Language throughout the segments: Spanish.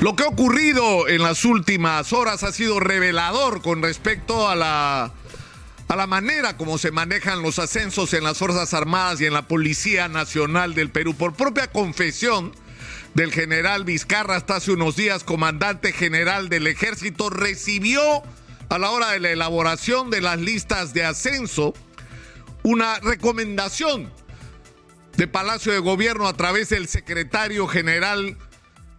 Lo que ha ocurrido en las últimas horas ha sido revelador con respecto a la, a la manera como se manejan los ascensos en las Fuerzas Armadas y en la Policía Nacional del Perú. Por propia confesión del general Vizcarra, hasta hace unos días, comandante general del ejército, recibió a la hora de la elaboración de las listas de ascenso una recomendación de Palacio de Gobierno a través del secretario general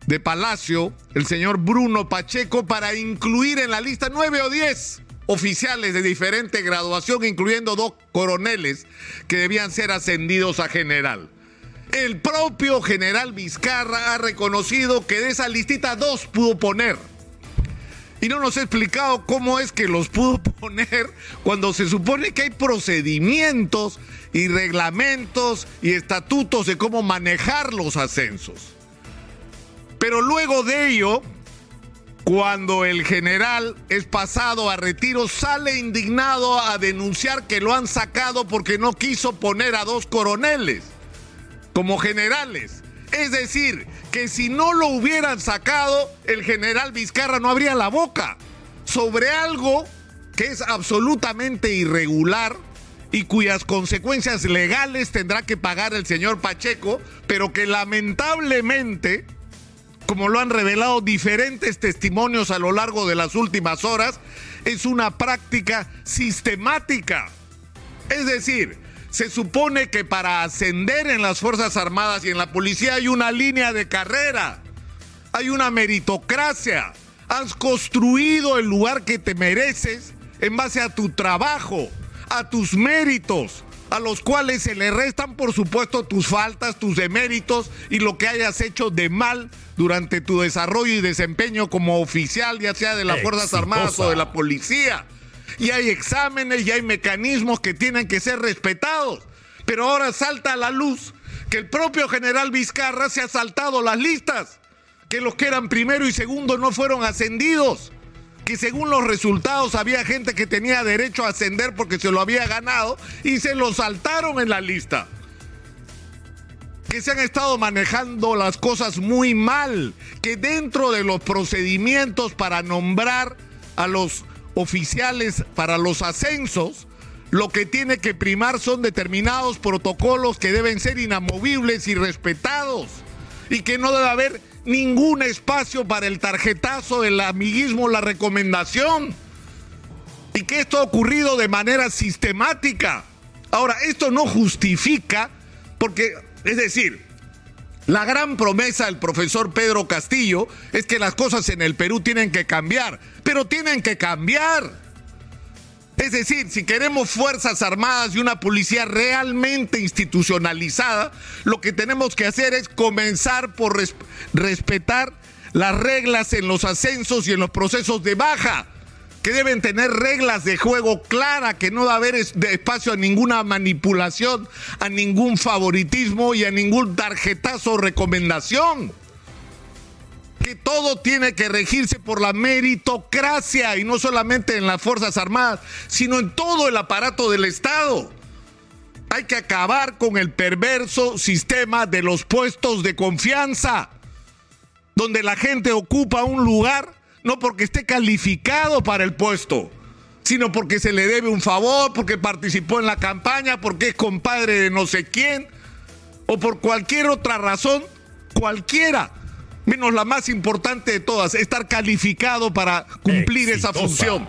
de Palacio, el señor Bruno Pacheco, para incluir en la lista nueve o diez oficiales de diferente graduación, incluyendo dos coroneles que debían ser ascendidos a general. El propio general Vizcarra ha reconocido que de esa listita dos pudo poner. Y no nos ha explicado cómo es que los pudo poner cuando se supone que hay procedimientos y reglamentos y estatutos de cómo manejar los ascensos. Pero luego de ello, cuando el general es pasado a retiro, sale indignado a denunciar que lo han sacado porque no quiso poner a dos coroneles como generales. Es decir, que si no lo hubieran sacado, el general Vizcarra no abría la boca sobre algo que es absolutamente irregular y cuyas consecuencias legales tendrá que pagar el señor Pacheco, pero que lamentablemente como lo han revelado diferentes testimonios a lo largo de las últimas horas, es una práctica sistemática. Es decir, se supone que para ascender en las Fuerzas Armadas y en la policía hay una línea de carrera, hay una meritocracia, has construido el lugar que te mereces en base a tu trabajo, a tus méritos, a los cuales se le restan, por supuesto, tus faltas, tus deméritos y lo que hayas hecho de mal durante tu desarrollo y desempeño como oficial, ya sea de las Fuerzas Armadas o de la policía. Y hay exámenes y hay mecanismos que tienen que ser respetados. Pero ahora salta a la luz que el propio general Vizcarra se ha saltado las listas, que los que eran primero y segundo no fueron ascendidos, que según los resultados había gente que tenía derecho a ascender porque se lo había ganado y se lo saltaron en la lista. Que se han estado manejando las cosas muy mal, que dentro de los procedimientos para nombrar a los oficiales para los ascensos, lo que tiene que primar son determinados protocolos que deben ser inamovibles y respetados y que no debe haber ningún espacio para el tarjetazo, el amiguismo, la recomendación. Y que esto ha ocurrido de manera sistemática. Ahora, esto no justifica, porque es decir, la gran promesa del profesor Pedro Castillo es que las cosas en el Perú tienen que cambiar, pero tienen que cambiar. Es decir, si queremos Fuerzas Armadas y una policía realmente institucionalizada, lo que tenemos que hacer es comenzar por respetar las reglas en los ascensos y en los procesos de baja que deben tener reglas de juego claras, que no va a haber espacio a ninguna manipulación, a ningún favoritismo y a ningún tarjetazo o recomendación. Que todo tiene que regirse por la meritocracia y no solamente en las Fuerzas Armadas, sino en todo el aparato del Estado. Hay que acabar con el perverso sistema de los puestos de confianza, donde la gente ocupa un lugar no porque esté calificado para el puesto, sino porque se le debe un favor, porque participó en la campaña, porque es compadre de no sé quién, o por cualquier otra razón, cualquiera, menos la más importante de todas, estar calificado para cumplir esa función.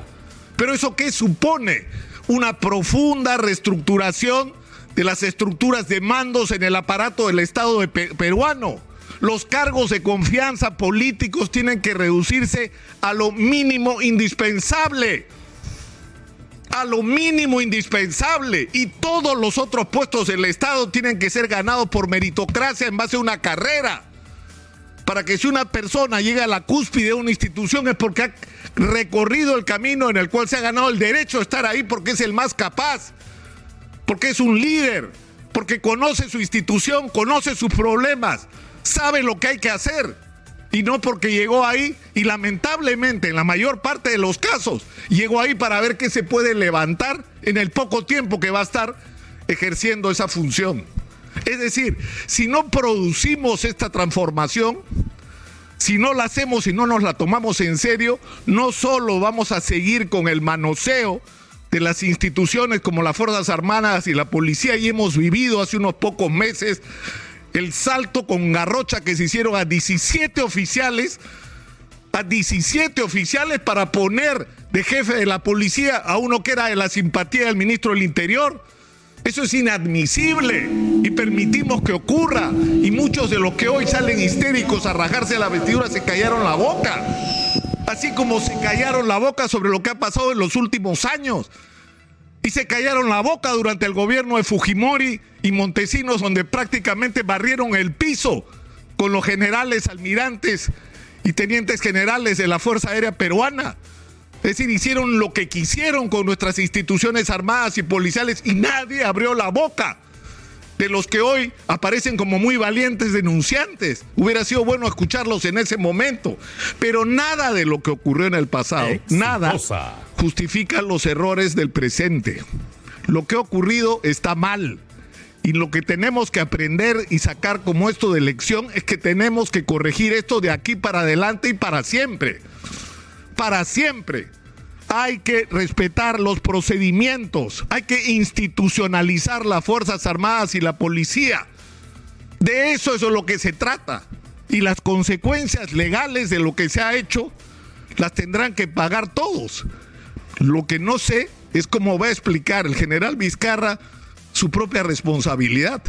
Pero eso qué supone? Una profunda reestructuración de las estructuras de mandos en el aparato del Estado peruano los cargos de confianza políticos tienen que reducirse a lo mínimo indispensable. A lo mínimo indispensable. Y todos los otros puestos del Estado tienen que ser ganados por meritocracia en base a una carrera. Para que si una persona llega a la cúspide de una institución es porque ha recorrido el camino en el cual se ha ganado el derecho a estar ahí porque es el más capaz, porque es un líder, porque conoce su institución, conoce sus problemas, sabe lo que hay que hacer. Y no porque llegó ahí y lamentablemente en la mayor parte de los casos llegó ahí para ver qué se puede levantar en el poco tiempo que va a estar ejerciendo esa función. Es decir, si no producimos esta transformación, Si no la hacemos y no nos la tomamos en serio, no solo vamos a seguir con el manoseo de las instituciones como las Fuerzas Armadas y la policía, y hemos vivido hace unos pocos meses el salto con garrocha que se hicieron a 17 oficiales, a 17 oficiales para poner de jefe de la policía a uno que era de la simpatía del ministro del Interior. Eso es inadmisible y permitimos que ocurra. Y muchos de los que hoy salen histéricos a rajarse la vestidura se callaron la boca. Así como se callaron la boca sobre lo que ha pasado en los últimos años. Y se callaron la boca durante el gobierno de Fujimori y Montesinos, donde prácticamente barrieron el piso con los generales, almirantes y tenientes generales de la Fuerza Aérea Peruana. Es decir, hicieron lo que quisieron con nuestras instituciones armadas y policiales y nadie abrió la boca de los que hoy aparecen como muy valientes denunciantes. Hubiera sido bueno escucharlos en ese momento, pero nada de lo que ocurrió en el pasado, nada justifica los errores del presente. Lo que ha ocurrido está mal. Y lo que tenemos que aprender y sacar como esto de lección es que tenemos que corregir esto de aquí para adelante y para siempre para siempre. Hay que respetar los procedimientos, hay que institucionalizar las Fuerzas Armadas y la policía. De eso es de lo que se trata. Y las consecuencias legales de lo que se ha hecho las tendrán que pagar todos. Lo que no sé es cómo va a explicar el general Vizcarra su propia responsabilidad.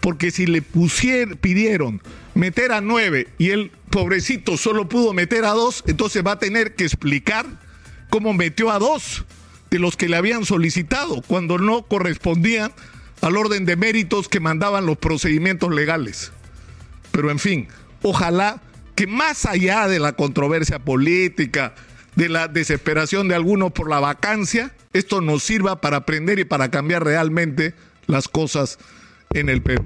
Porque si le pusieron, pidieron meter a nueve y él, pobrecito, solo pudo meter a dos, entonces va a tener que explicar cómo metió a dos de los que le habían solicitado cuando no correspondían al orden de méritos que mandaban los procedimientos legales. Pero en fin, ojalá que más allá de la controversia política, de la desesperación de algunos por la vacancia, esto nos sirva para aprender y para cambiar realmente las cosas en el Perú.